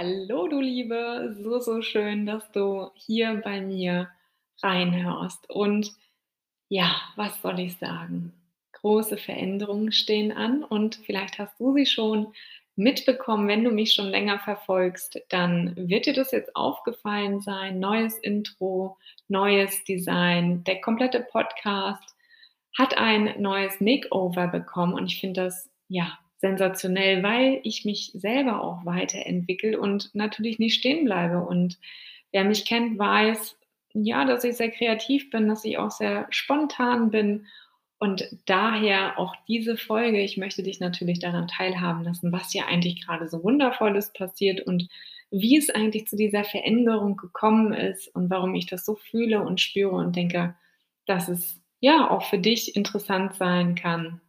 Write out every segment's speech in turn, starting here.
Hallo, du Liebe, so, so schön, dass du hier bei mir reinhörst. Und ja, was soll ich sagen? Große Veränderungen stehen an und vielleicht hast du sie schon mitbekommen, wenn du mich schon länger verfolgst, dann wird dir das jetzt aufgefallen sein. Neues Intro, neues Design, der komplette Podcast hat ein neues Makeover bekommen und ich finde das ja sensationell, weil ich mich selber auch weiterentwickle und natürlich nicht stehen bleibe. Und wer mich kennt, weiß, ja, dass ich sehr kreativ bin, dass ich auch sehr spontan bin. Und daher auch diese Folge, ich möchte dich natürlich daran teilhaben lassen, was ja eigentlich gerade so wundervolles passiert und wie es eigentlich zu dieser Veränderung gekommen ist und warum ich das so fühle und spüre und denke, dass es ja auch für dich interessant sein kann,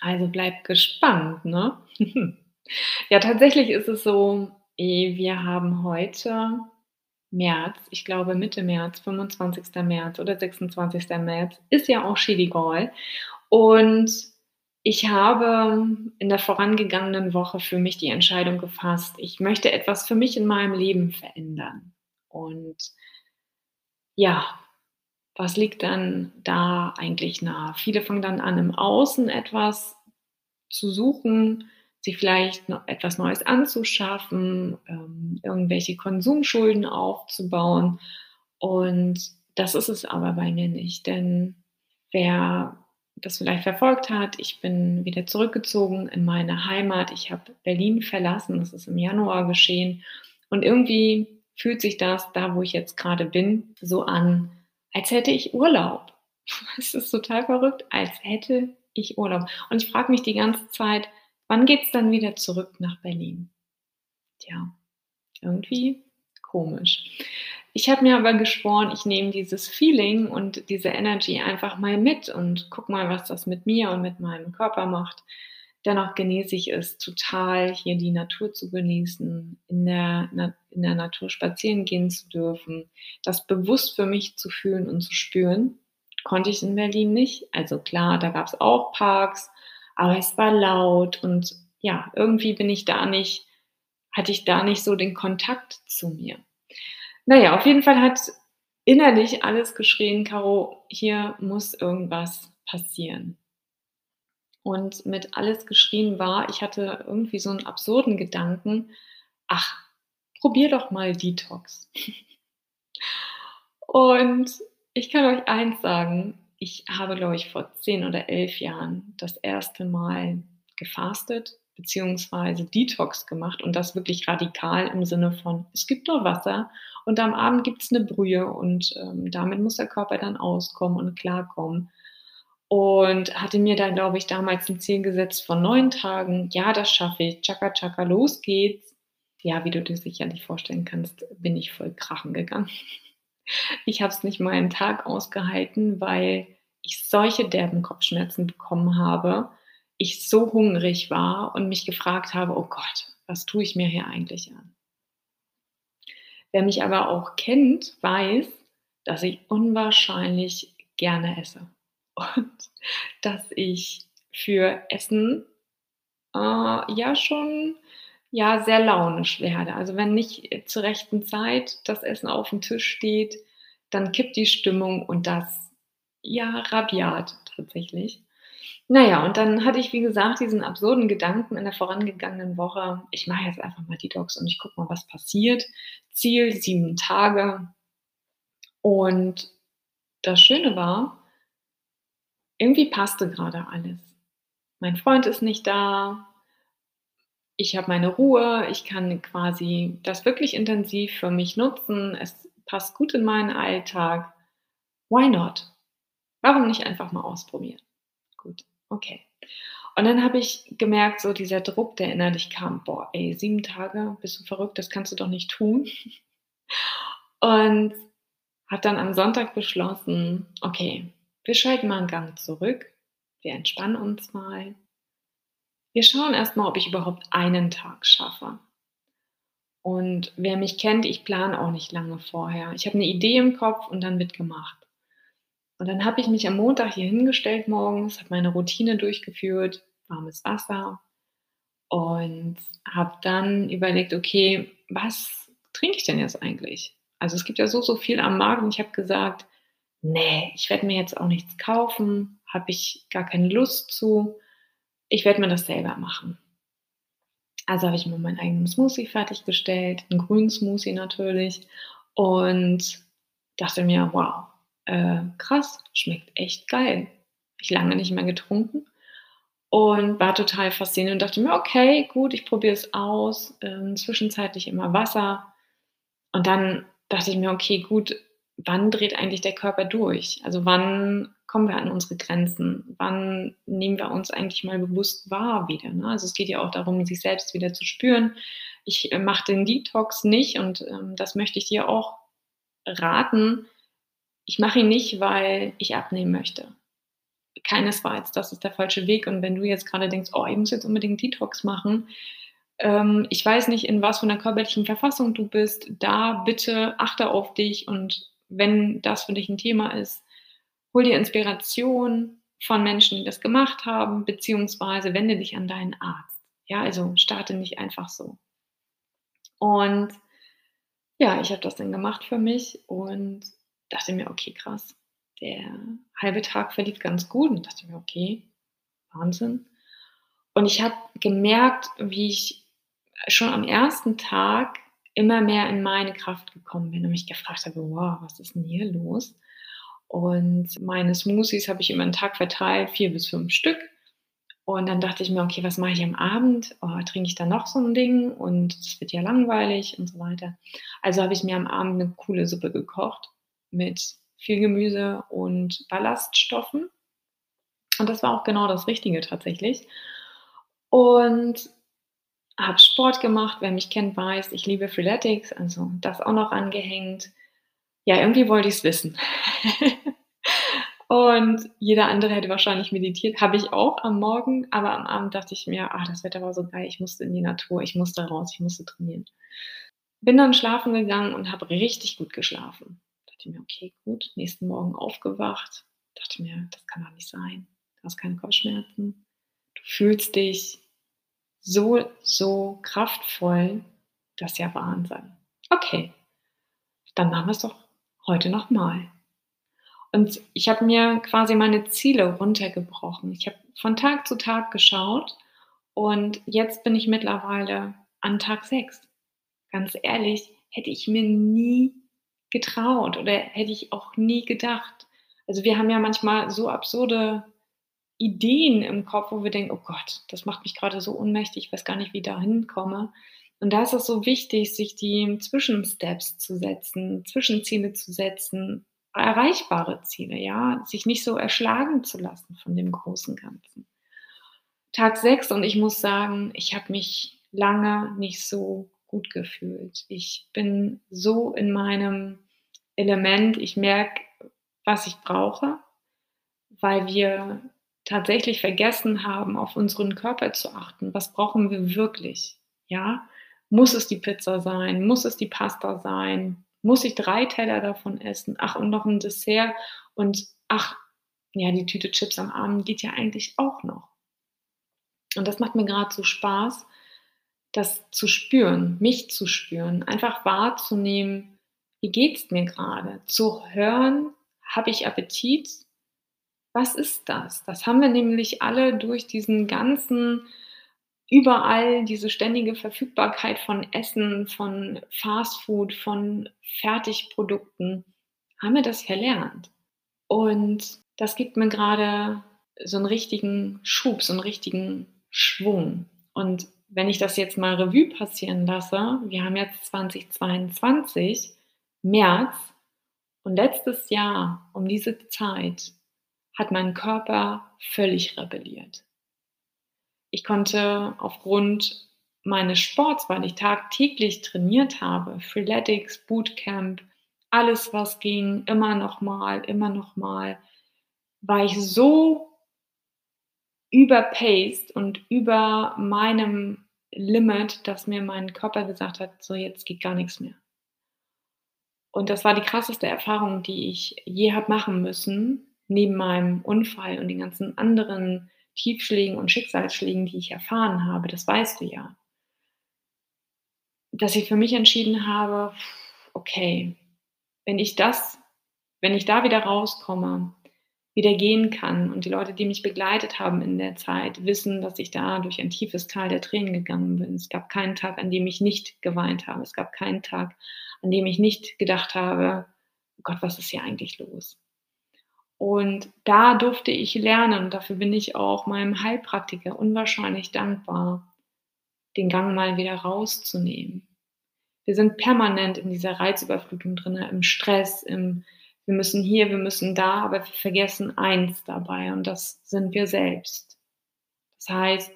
also bleib gespannt, ne? ja, tatsächlich ist es so, eh, wir haben heute März, ich glaube Mitte März, 25. März oder 26. März, ist ja auch Chili-Gall. Und ich habe in der vorangegangenen Woche für mich die Entscheidung gefasst, ich möchte etwas für mich in meinem Leben verändern. Und ja, was liegt dann da eigentlich nah? Viele fangen dann an, im Außen etwas zu suchen, sich vielleicht noch etwas Neues anzuschaffen, ähm, irgendwelche Konsumschulden aufzubauen. Und das ist es aber bei mir nicht, denn wer das vielleicht verfolgt hat, ich bin wieder zurückgezogen in meine Heimat. Ich habe Berlin verlassen, das ist im Januar geschehen. Und irgendwie fühlt sich das, da wo ich jetzt gerade bin, so an, als hätte ich Urlaub. Es ist total verrückt, als hätte ich Urlaub. Und ich frage mich die ganze Zeit, wann geht es dann wieder zurück nach Berlin? Tja, irgendwie komisch. Ich habe mir aber geschworen, ich nehme dieses Feeling und diese Energy einfach mal mit und guck mal, was das mit mir und mit meinem Körper macht. Dennoch genieße ich es total, hier die Natur zu genießen, in der, in der Natur spazieren gehen zu dürfen, das bewusst für mich zu fühlen und zu spüren. Konnte ich in Berlin nicht. Also klar, da gab es auch Parks, aber es war laut und ja, irgendwie bin ich da nicht, hatte ich da nicht so den Kontakt zu mir. Naja, auf jeden Fall hat innerlich alles geschrien, Caro, hier muss irgendwas passieren. Und mit alles geschrien war, ich hatte irgendwie so einen absurden Gedanken, ach, probier doch mal Detox. Und ich kann euch eins sagen, ich habe, glaube ich, vor zehn oder elf Jahren das erste Mal gefastet beziehungsweise Detox gemacht und das wirklich radikal im Sinne von, es gibt nur Wasser und am Abend gibt es eine Brühe und ähm, damit muss der Körper dann auskommen und klarkommen. Und hatte mir da, glaube ich, damals ein Ziel gesetzt von neun Tagen. Ja, das schaffe ich. Chaka, chaka, los geht's. Ja, wie du dir sicherlich vorstellen kannst, bin ich voll krachen gegangen. Ich habe es nicht mal einen Tag ausgehalten, weil ich solche derben Kopfschmerzen bekommen habe, ich so hungrig war und mich gefragt habe, oh Gott, was tue ich mir hier eigentlich an? Wer mich aber auch kennt, weiß, dass ich unwahrscheinlich gerne esse und dass ich für Essen äh, ja schon ja sehr launisch werde. Also wenn nicht zur rechten Zeit das Essen auf dem Tisch steht, dann kippt die Stimmung und das ja rabiat tatsächlich. Naja, und dann hatte ich, wie gesagt, diesen absurden Gedanken in der vorangegangenen Woche, ich mache jetzt einfach mal Detox und ich gucke mal, was passiert. Ziel sieben Tage. Und das Schöne war, irgendwie passte gerade alles. Mein Freund ist nicht da, ich habe meine Ruhe, ich kann quasi das wirklich intensiv für mich nutzen, es passt gut in meinen Alltag. Why not? Warum nicht einfach mal ausprobieren? Gut, okay. Und dann habe ich gemerkt, so dieser Druck, der innerlich kam: „Boah, ey, 7 Tage, bist du verrückt? Das kannst du doch nicht tun.“ Und habe dann am Sonntag beschlossen: „Okay, wir schalten mal 'n Gang zurück. Wir entspannen uns mal. Wir schauen erst mal, ob ich überhaupt einen Tag schaffe.“ Und wer mich kennt, ich plane auch nicht lange vorher. Ich habe 'ne Idee im Kopf und dann wird gemacht. Und dann habe ich mich am Montag hier hingestellt morgens, habe meine Routine durchgeführt, warmes Wasser und habe dann überlegt: „Okay, was trinke ich denn jetzt eigentlich?“ Also, es gibt ja so, so viel am Markt und ich habe gesagt: „Ne, ich werde mir jetzt auch nichts kaufen, habe ich gar keine Lust zu. Ich werde mir das selber machen.“ Also, habe ich mir meinen eigenen Smoothie fertiggestellt, 'n grünen Smoothie natürlich und dachte mir: „Wow, äh, krass, schmeckt echt geil.“ Habe ich lange nicht mehr getrunken und war total fasziniert und dachte mir: „Okay, gut, ich probiere es aus.“ Ähm, zwischenzeitlich immer Wasser. Und dann dachte ich mir: „Okay, gut, wann dreht eigentlich der Körper durch? Also, wann kommen wir an unsere Grenzen? Wann nehmen wir uns eigentlich mal bewusst wahr wieder“, ne? Also, es geht ja auch darum, sich selbst wieder zu spüren. Ich, äh, mache den Detox nicht und, ähm, das möchte ich dir auch raten. Ich mache ihn nicht, weil ich abnehmen möchte. Keinesfalls, das ist der falsche Weg. Und wenn du jetzt grade denkst: „Oh, ich muss jetzt unbedingt Detox machen“, ähm, ich weiß nicht, in was für 'ner körperlichen Verfassung du bist. Da bitte achte auf dich und wenn das für dich 'n Thema ist, hol dir Inspiration von Menschen, die das gemacht haben, beziehungsweise wende dich an deinen Arzt. Ja, also, starte nicht einfach so. Und ja, ich habe das dann gemacht für mich und dachte mir: „Okay, krass, der halbe Tag verlief ganz gut.“ Und dachte mir: „Okay, Wahnsinn.“ Und ich habe gemerkt, wie ich schon am 1. Tag immer mehr in meine Kraft gekommen bin und mich gefragt habe: „Wow, was ist 'n hier los?“ Und meine Smoothies habe ich über 'n Tag verteilt, 4 bis 5 Stück. Und dann dachte ich mir: „Okay, was mache ich am Abend? Oh, trinke ich dann noch so 'n Ding und es wird ja langweilig“ und so weiter. Also, habe ich mir am Abend 'ne coole Suppe gekocht mit viel Gemüse und Ballaststoffen. Und das war auch genau das Richtige tatsächlich. Und habe Sport gemacht. Wer mich kennt, weiß, ich liebe Freeletics, also, das auch noch angehängt. Ja, irgendwie wollte ich's wissen. Und jeder andere hätte wahrscheinlich meditiert, habe ich auch am Morgen, aber am Abend dachte ich mir: „Ah, das Wetter war so geil, ich musste in die Natur, ich musste raus, ich musste trainieren.“ Bin dann schlafen gegangen und habe richtig gut geschlafen. Dachte mir: „Okay, gut.“ Nächsten Morgen aufgewacht, dachte mir: „Das kann doch nicht sein. Du hast keine Kopfschmerzen. Du fühlst dich so, so kraftvoll. Das ist ja Wahnsinn. Okay, dann machen wir's doch heute noch mal.“ Und ich habe mir quasi meine Ziele runtergebrochen. Ich habe von Tag zu Tag geschaut und jetzt bin ich mittlerweile an Tag 6. Ganz ehrlich, hätte ich mir nie getraut oder hätte ich auch nie gedacht. Also, wir haben ja manchmal so absurde Ideen im Kopf, wo wir denken: „Oh Gott, das macht mich grade so ohnmächtig, ich weiß gar nicht, wie ich da hinkomme.“ Und da ist es so wichtig, sich die Zwischensteps zu setzen, Zwischenziele zu setzen, erreichbare Ziele, ja, sich nicht so erschlagen zu lassen von dem großen Ganzen. Tag 6 und ich muss sagen, ich habe mich lange nicht so gut gefühlt. Ich bin so in meinem Element. Ich merke, was ich brauche, weil wir tatsächlich vergessen haben, auf unseren Körper zu achten. Was brauchen wir wirklich, ja? Muss es die Pizza sein? Muss es die Pasta sein? Muss ich 3 Teller davon essen? Ach, und noch 'n Dessert und ach, ja, die Tüte Chips am Abend geht ja eigentlich auch noch. Und das macht mir grad so Spaß, das zu spüren, mich zu spüren, einfach wahrzunehmen: Wie geht's mir grade? Zu hören: Habe ich Appetit? Was ist das? Das haben wir nämlich alle durch diesen ganzen überall diese ständige Verfügbarkeit von Essen, von Fastfood, von Fertigprodukten haben wir das verlernt. Und das gibt mir grade so 'n richtigen Schub, so 'n richtigen Schwung. Und wenn ich das jetzt mal Revue passieren lasse, wir haben jetzt 2022, März und letztes Jahr um diese Zeit hat mein Körper völlig rebelliert. Ich konnte aufgrund meines Sports, weil ich tagtäglich trainiert habe, Freeletics, Bootcamp, alles was ging, immer noch mal, immer noch mal, war ich so überpaced und über meinem Limit, dass mir mein Körper gesagt hat, so jetzt geht gar nichts mehr. Und das war die krasseste Erfahrung, die ich je habe machen müssen, neben meinem Unfall und den ganzen anderen Tiefschlägen und Schicksalsschlägen, die ich erfahren habe. Das weißt du ja. Dass ich für mich entschieden habe, okay, wenn ich das, wenn ich da wieder rauskomme, wieder gehen kann und die Leute, die mich begleitet haben in der Zeit, wissen, dass ich da durch ein tiefes Tal der Tränen gegangen bin. Es gab keinen Tag, an dem ich nicht geweint habe. Es gab keinen Tag, an dem ich nicht gedacht habe, oh Gott, was ist hier eigentlich los? Und da durfte ich lernen, und dafür bin ich auch meinem Heilpraktiker unwahrscheinlich dankbar, den Gang mal wieder rauszunehmen. Wir sind permanent in dieser Reizüberflutung drin, im Stress, im wir müssen hier, wir müssen da, aber wir vergessen eins dabei und das sind wir selbst. Das heißt,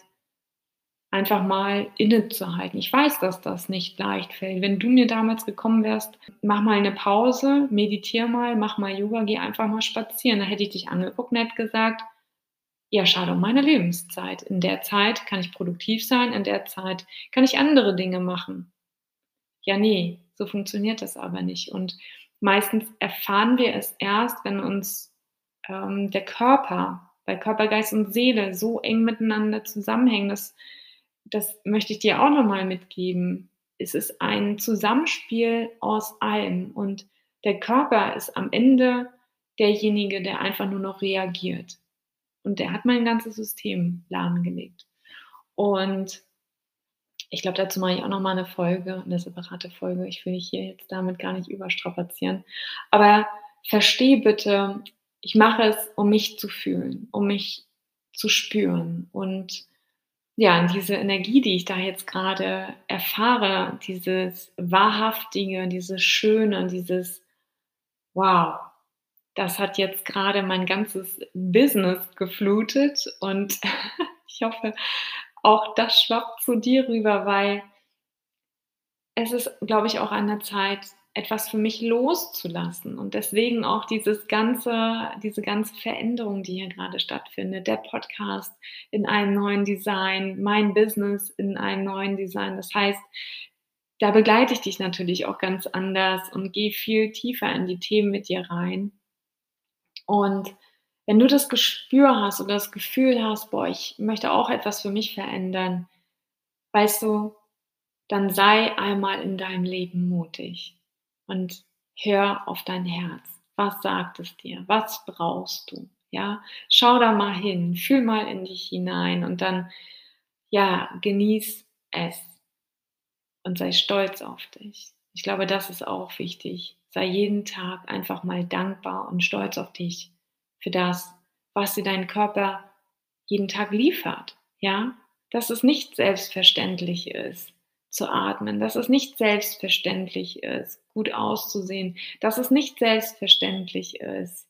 einfach mal innezuhalten. Ich weiß, dass das nicht leicht fällt. Wenn du mir damals gekommen wärst, mach mal eine Pause, meditiere mal, mach mal Yoga, geh einfach mal spazieren. Da hätte ich dich angeguckt und hätte gesagt, ja, schade um meine Lebenszeit. In der Zeit kann ich produktiv sein, in der Zeit kann ich andere Dinge machen. Ja, nee, so funktioniert das aber nicht. Und meistens erfahren wir es erst, wenn uns ähm, der Körper, weil Körper, Geist und Seele so eng miteinander zusammenhängen, dass das möchte ich dir auch nochmal mitgeben. Es ist ein Zusammenspiel aus allem und der Körper ist am Ende derjenige, der einfach nur noch reagiert. Und der hat mein ganzes System lahmgelegt. Und ich glaube, dazu mache ich auch nochmal eine Folge, eine separate Folge. Ich will dich hier jetzt damit gar nicht überstrapazieren. Aber verstehe bitte, ich mache es, um mich zu fühlen, um mich zu spüren und ja, diese Energie, die ich da jetzt gerade erfahre, dieses Wahrhaftige, dieses Schöne, dieses Wow, das hat jetzt gerade mein ganzes Business geflutet und ich hoffe, auch das schwappt zu dir rüber, weil es ist, glaube ich, auch an der Zeit, etwas für mich loszulassen. Und deswegen auch dieses ganze, diese ganze Veränderung, die hier gerade stattfindet, der Podcast in einem neuen Design, mein Business in einem neuen Design. Das heißt, da begleite ich dich natürlich auch ganz anders und gehe viel tiefer in die Themen mit dir rein. Und wenn du das Gespür hast oder das Gefühl hast, boah, ich möchte auch etwas für mich verändern, weißt du, dann sei einmal in deinem Leben mutig und hör auf dein Herz. Was sagt es dir? Was brauchst du? Ja, schau da mal hin, fühl mal in dich hinein und dann, ja, genieß es und sei stolz auf dich. Ich glaube, das ist auch wichtig. Sei jeden Tag einfach mal dankbar und stolz auf dich für das, was dir dein Körper jeden Tag liefert. Ja, dass es nicht selbstverständlich ist zu atmen, dass es nicht selbstverständlich ist, gut auszusehen, dass es nicht selbstverständlich ist,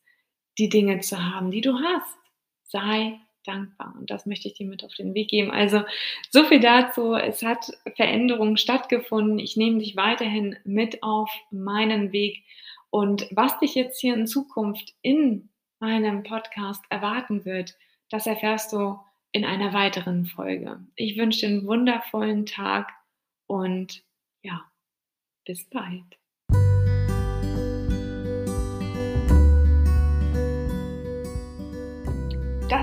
die Dinge zu haben, die du hast. Sei dankbar. Und das möchte ich dir mit auf den Weg geben. Also so viel dazu. Es hat Veränderungen stattgefunden. Ich nehme dich weiterhin mit auf meinen Weg. Und was dich jetzt hier in Zukunft in meinem Podcast erwarten wird, das erfährst du in einer weiteren Folge. Ich wünsche dir einen wundervollen Tag und ja, bis bald.